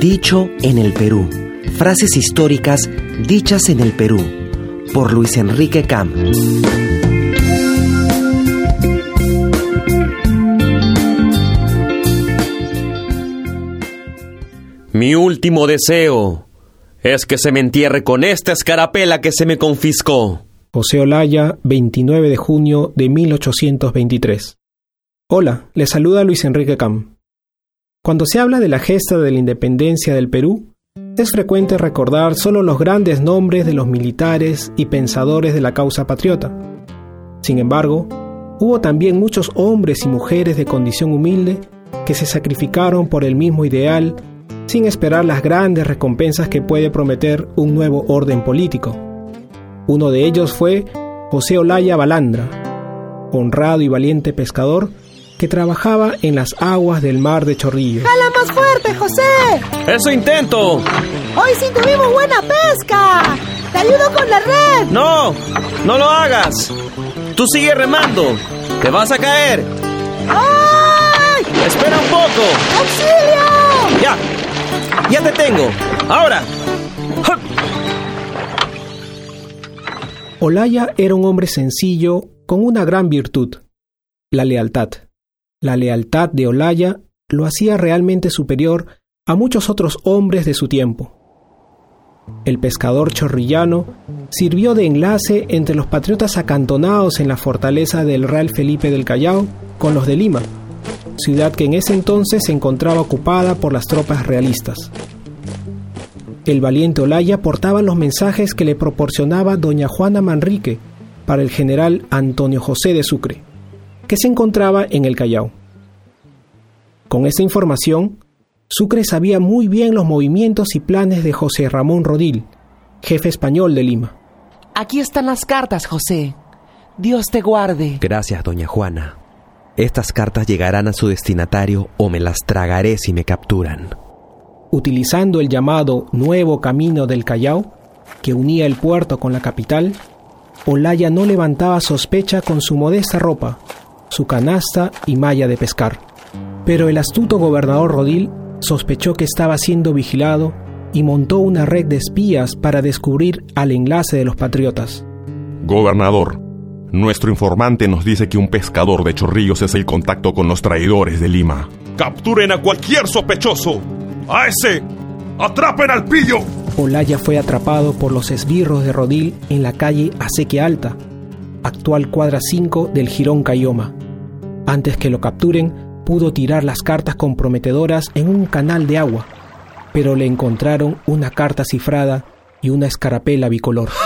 Dicho en el Perú. Frases históricas dichas en el Perú. Por Luis Enrique Camp. Mi último deseo es que se me entierre con esta escarapela que se me confiscó. José Olaya, 29 de junio de 1823. Hola, le saluda Luis Enrique Cam. Cuando se habla de la gesta de la independencia del Perú, es frecuente recordar solo los grandes nombres de los militares y pensadores de la causa patriota. Sin embargo, hubo también muchos hombres y mujeres de condición humilde que se sacrificaron por el mismo ideal sin esperar las grandes recompensas que puede prometer un nuevo orden político. Uno de ellos fue José Olaya Balandra, honrado y valiente pescador que trabajaba en las aguas del mar de Chorrillo. ¡Jala más fuerte, José! ¡Eso intento! ¡Hoy sí tuvimos buena pesca! ¡Te ayudo con la red! ¡No! ¡No lo hagas! Tú sigue remando. ¡Te vas a caer! ¡Ay! ¡Espera un poco! ¡Auxilio! ¡Ya! ¡Ya te tengo! ¡Ahora! Olaya era un hombre sencillo con una gran virtud, la lealtad. La lealtad de Olaya lo hacía realmente superior a muchos otros hombres de su tiempo. El pescador chorrillano sirvió de enlace entre los patriotas acantonados en la fortaleza del Real Felipe del Callao con los de Lima, ciudad que en ese entonces se encontraba ocupada por las tropas realistas. El valiente Olaya portaba los mensajes que le proporcionaba doña Juana Manrique para el general Antonio José de Sucre, que se encontraba en el Callao. Con esta información, Sucre sabía muy bien los movimientos y planes de José Ramón Rodil, jefe español de Lima. Aquí están las cartas, José. Dios te guarde. Gracias, doña Juana. Estas cartas llegarán a su destinatario o me las tragaré si me capturan. Utilizando el llamado Nuevo Camino del Callao, que unía el puerto con la capital, Olaya no levantaba sospecha con su modesta ropa, su canasta y malla de pescar. Pero el astuto gobernador Rodil sospechó que estaba siendo vigilado y montó una red de espías para descubrir al enlace de los patriotas. Gobernador, nuestro informante nos dice que un pescador de chorrillos es el contacto con los traidores de Lima. ¡Capturen a cualquier sospechoso! ¡A ese! ¡Atrapen al pillo! Olaya fue atrapado por los esbirros de Rodil en la calle Aceque Alta, actual cuadra 5 del Girón Cayoma. Antes que lo capturen, pudo tirar las cartas comprometedoras en un canal de agua, pero le encontraron una carta cifrada y una escarapela bicolor.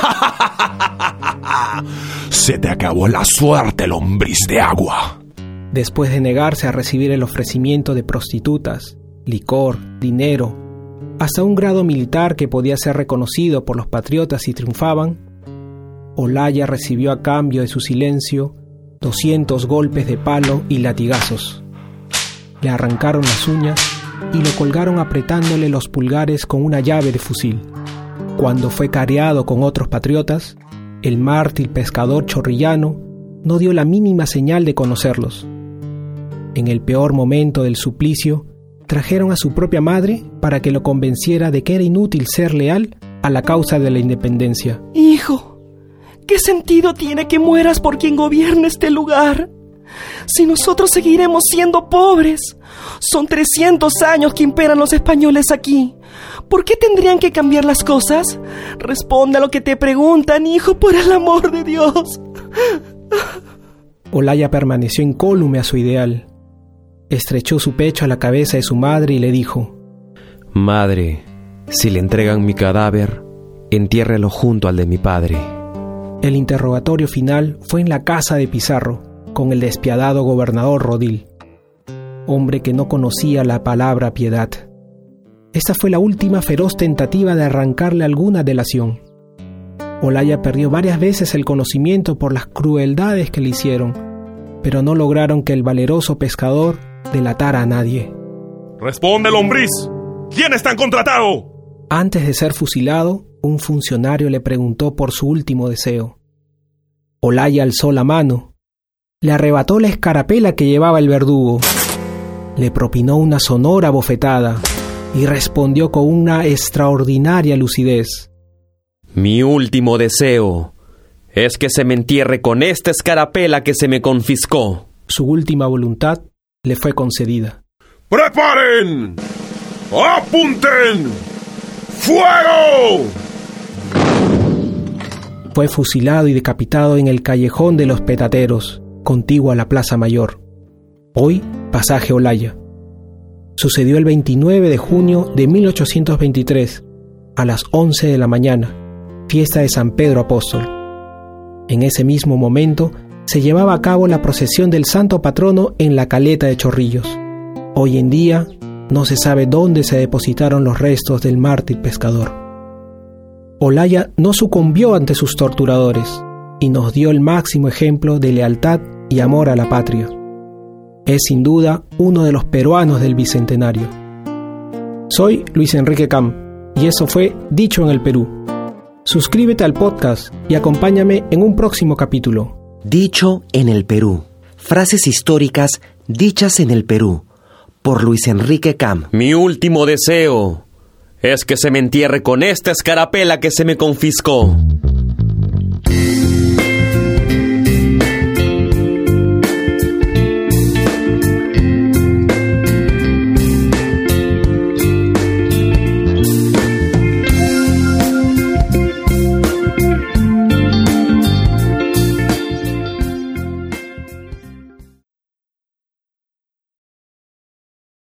Se te acabó la suerte, lombriz de agua. Después de negarse a recibir el ofrecimiento de prostitutas, licor, dinero, hasta un grado militar que podía ser reconocido por los patriotas si triunfaban, Olaya recibió a cambio de su silencio 200 golpes de palo y latigazos. Le arrancaron las uñas y lo colgaron apretándole los pulgares con una llave de fusil. Cuando fue careado con otros patriotas, el mártir pescador chorrillano no dio la mínima señal de conocerlos. En el peor momento del suplicio, trajeron a su propia madre para que lo convenciera de que era inútil ser leal a la causa de la independencia. Hijo, ¿qué sentido tiene que mueras por quien gobierna este lugar? Si nosotros seguiremos siendo pobres, son 300 años que imperan los españoles aquí. ¿Por qué tendrían que cambiar las cosas? Responde a lo que te preguntan, hijo, por el amor de Dios. Olaya permaneció incólume a su ideal. Estrechó su pecho a la cabeza de su madre y le dijo, Madre, si le entregan mi cadáver, entiérrelo junto al de mi padre. El interrogatorio final fue en la casa de Pizarro, con el despiadado gobernador Rodil, hombre que no conocía la palabra piedad. Esta fue la última feroz tentativa de arrancarle alguna delación. Olaya perdió varias veces el conocimiento por las crueldades que le hicieron, pero no lograron que el valeroso pescador delatara a nadie. ¡Responde, lombriz! ¿Quién está en contratado? Antes de ser fusilado, un funcionario le preguntó por su último deseo. Olaya alzó la mano, le arrebató la escarapela que llevaba el verdugo, le propinó una sonora bofetada y respondió con una extraordinaria lucidez. Mi último deseo es que se me entierre con esta escarapela que se me confiscó. Su última voluntad le fue concedida. ¡Preparen! ¡Apunten! ¡Fuego! Fue fusilado y decapitado en el callejón de los Petateros, contiguo a la Plaza Mayor. Hoy, pasaje Olaya. Sucedió el 29 de junio de 1823, a las 11 de la mañana, fiesta de San Pedro Apóstol. En ese mismo momento se llevaba a cabo la procesión del santo patrono en la caleta de Chorrillos. Hoy en día no se sabe dónde se depositaron los restos del mártir pescador. Olaya no sucumbió ante sus torturadores y nos dio el máximo ejemplo de lealtad y amor a la patria. Es sin duda uno de los peruanos del Bicentenario. Soy Luis Enrique Cam y eso fue Dicho en el Perú. Suscríbete al podcast y acompáñame en un próximo capítulo. Dicho en el Perú. Frases históricas dichas en el Perú. Por Luis Enrique Cam. Mi último deseo es que se me entierre con esta escarapela que se me confiscó.